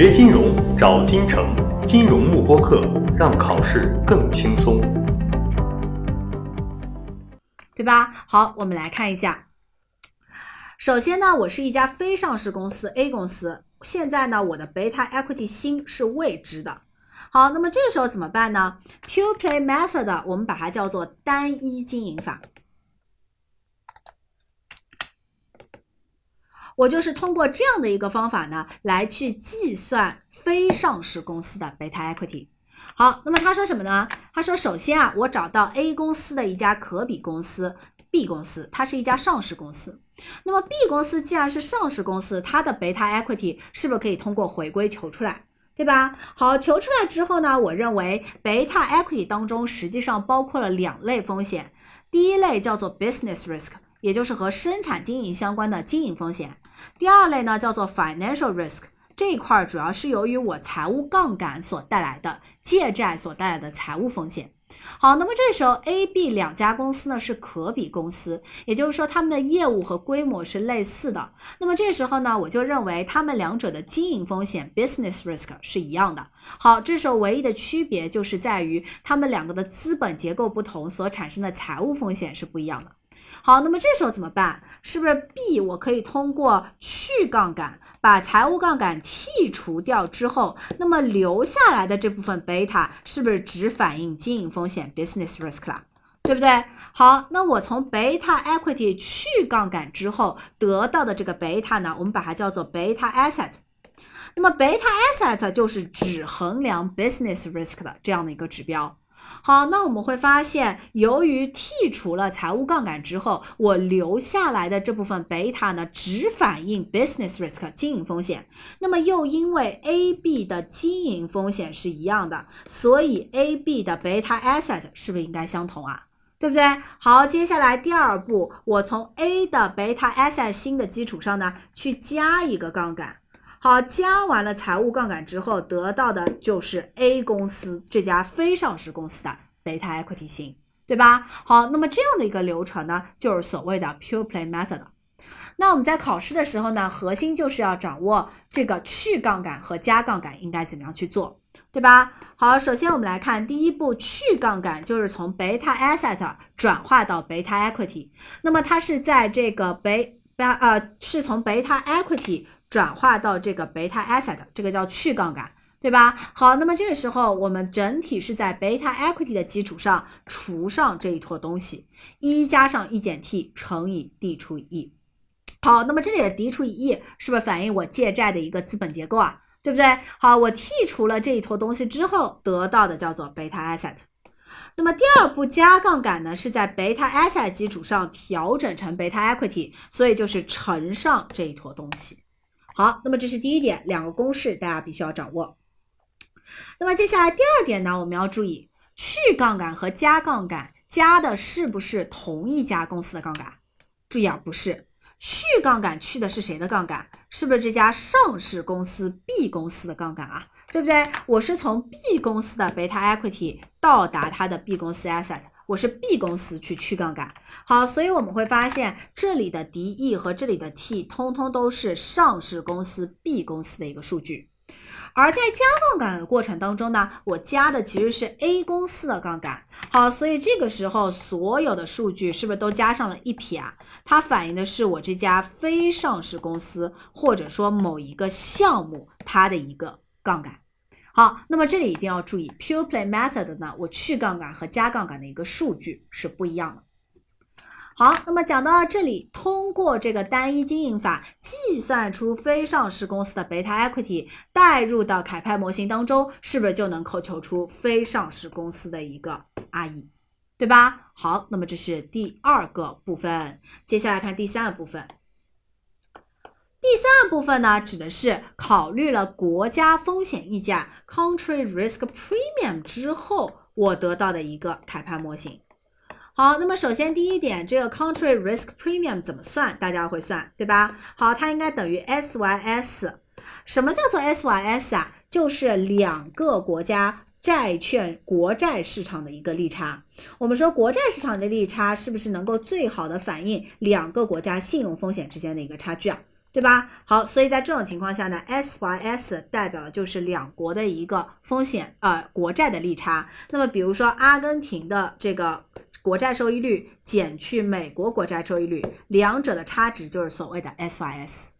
学金融找金城，金融慕播课，让考试更轻松，对吧？好，我们来看一下。首先呢，我是一家非上市公司 A 公司，现在呢，我的 beta equity 新是未知的。好，那么这个时候怎么办呢？Pure play method 我们把它叫做单一经营法。我就是通过这样的一个方法呢，来去计算非上市公司的贝塔 equity。好，那么他说什么呢？他说，首先啊，我找到 A 公司的一家可比公司 B 公司，它是一家上市公司。那么 B 公司既然是上市公司，它的贝塔 equity 是不是可以通过回归求出来？对吧？好，求出来之后呢，我认为贝塔 equity 当中实际上包括了两类风险，第一类叫做 business risk，也就是和生产经营相关的经营风险。第二类呢，叫做 financial risk，这一块主要是由于我财务杠杆所带来的借债所带来的财务风险。好，那么这时候 A、B 两家公司呢是可比公司，也就是说他们的业务和规模是类似的。那么这时候呢，我就认为他们两者的经营风险 business risk 是一样的。好，这时候唯一的区别就是在于他们两个的资本结构不同，所产生的财务风险是不一样的。好，那么这时候怎么办？是不是 B 我可以通过去杠杆，把财务杠杆剔除掉之后，那么留下来的这部分贝塔是不是只反映经营风险 business risk 啦？对不对？好，那我从贝塔 equity 去杠杆之后得到的这个贝塔呢，我们把它叫做贝塔 asset。那么贝塔 asset 就是只衡量 business risk 的这样的一个指标。好，那我们会发现，由于剔除了财务杠杆之后，我留下来的这部分贝塔呢，只反映 business risk 经营风险。那么又因为 A、B 的经营风险是一样的，所以 A、B 的贝塔 asset 是不是应该相同啊？对不对？好，接下来第二步，我从 A 的贝塔 asset 新的基础上呢，去加一个杠杆。好，加完了财务杠杆之后，得到的就是 A 公司这家非上市公司的贝塔 equity 型，对吧？好，那么这样的一个流程呢，就是所谓的 pure play method。那我们在考试的时候呢，核心就是要掌握这个去杠杆和加杠杆应该怎么样去做，对吧？好，首先我们来看第一步，去杠杆就是从贝塔 asset 转化到贝塔 equity，那么它是在这个贝贝呃，是从贝塔 equity。转化到这个贝塔 asset，这个叫去杠杆，对吧？好，那么这个时候我们整体是在贝塔 equity 的基础上除上这一坨东西，一加上一减 t 乘以 d 除以 e。好，那么这里的 d 除以 e 是不是反映我借债的一个资本结构啊？对不对？好，我剔除了这一坨东西之后得到的叫做贝塔 asset。那么第二步加杠杆呢，是在贝塔 asset 基础上调整成贝塔 equity，所以就是乘上这一坨东西。好，那么这是第一点，两个公式大家必须要掌握。那么接下来第二点呢，我们要注意去杠杆和加杠杆加的是不是同一家公司的杠杆？注意啊，不是，去杠杆去的是谁的杠杆？是不是这家上市公司 B 公司的杠杆啊？对不对？我是从 B 公司的贝塔 equity 到达它的 B 公司 asset。我是 B 公司去去杠杆，好，所以我们会发现这里的 D E 和这里的 T 通通都是上市公司 B 公司的一个数据，而在加杠杆的过程当中呢，我加的其实是 A 公司的杠杆，好，所以这个时候所有的数据是不是都加上了一撇啊？它反映的是我这家非上市公司或者说某一个项目它的一个杠杆。好，那么这里一定要注意，pure play method 呢，我去杠杆和加杠杆的一个数据是不一样的。好，那么讲到这里，通过这个单一经营法计算出非上市公司的 beta equity，带入到凯派模型当中，是不是就能扣求出非上市公司的一个 RE，对吧？好，那么这是第二个部分，接下来看第三个部分。第三部分呢，指的是考虑了国家风险溢价 （country risk premium） 之后，我得到的一个凯帕模型。好，那么首先第一点，这个 country risk premium 怎么算？大家会算对吧？好，它应该等于 SYS。什么叫做 SYS 啊？就是两个国家债券国债市场的一个利差。我们说国债市场的利差是不是能够最好的反映两个国家信用风险之间的一个差距啊？对吧？好，所以在这种情况下呢，SYS 代表的就是两国的一个风险，呃，国债的利差。那么比如说阿根廷的这个国债收益率减去美国国债收益率，两者的差值就是所谓的 SYS。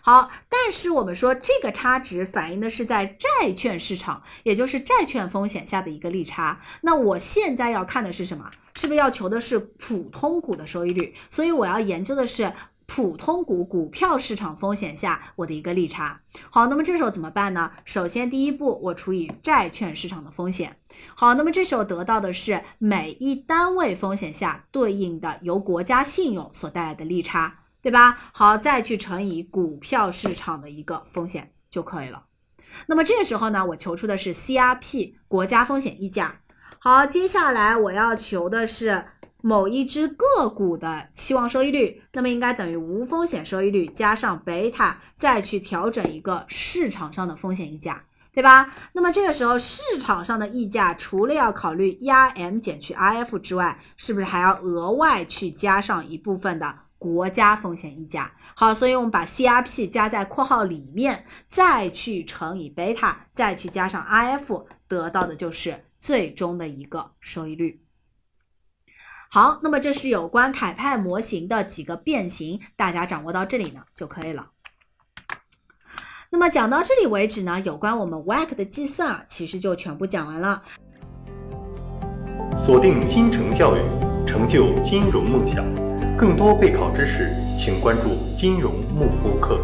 好，但是我们说这个差值反映的是在债券市场，也就是债券风险下的一个利差。那我现在要看的是什么？是不是要求的是普通股的收益率？所以我要研究的是。普通股股票市场风险下我的一个利差。好，那么这时候怎么办呢？首先第一步，我除以债券市场的风险。好，那么这时候得到的是每一单位风险下对应的由国家信用所带来的利差，对吧？好，再去乘以股票市场的一个风险就可以了。那么这时候呢，我求出的是 CRP 国家风险溢价。好，接下来我要求的是。某一只个股的期望收益率，那么应该等于无风险收益率加上贝塔，再去调整一个市场上的风险溢价，对吧？那么这个时候市场上的溢价，除了要考虑 ERM 减去 RF 之外，是不是还要额外去加上一部分的国家风险溢价？好，所以我们把 CRP 加在括号里面，再去乘以贝塔，再去加上 RF，得到的就是最终的一个收益率。好，那么这是有关凯派模型的几个变形，大家掌握到这里呢就可以了。那么讲到这里为止呢，有关我们 WAC 的计算啊，其实就全部讲完了。锁定金城教育，成就金融梦想。更多备考知识，请关注金融慕播课。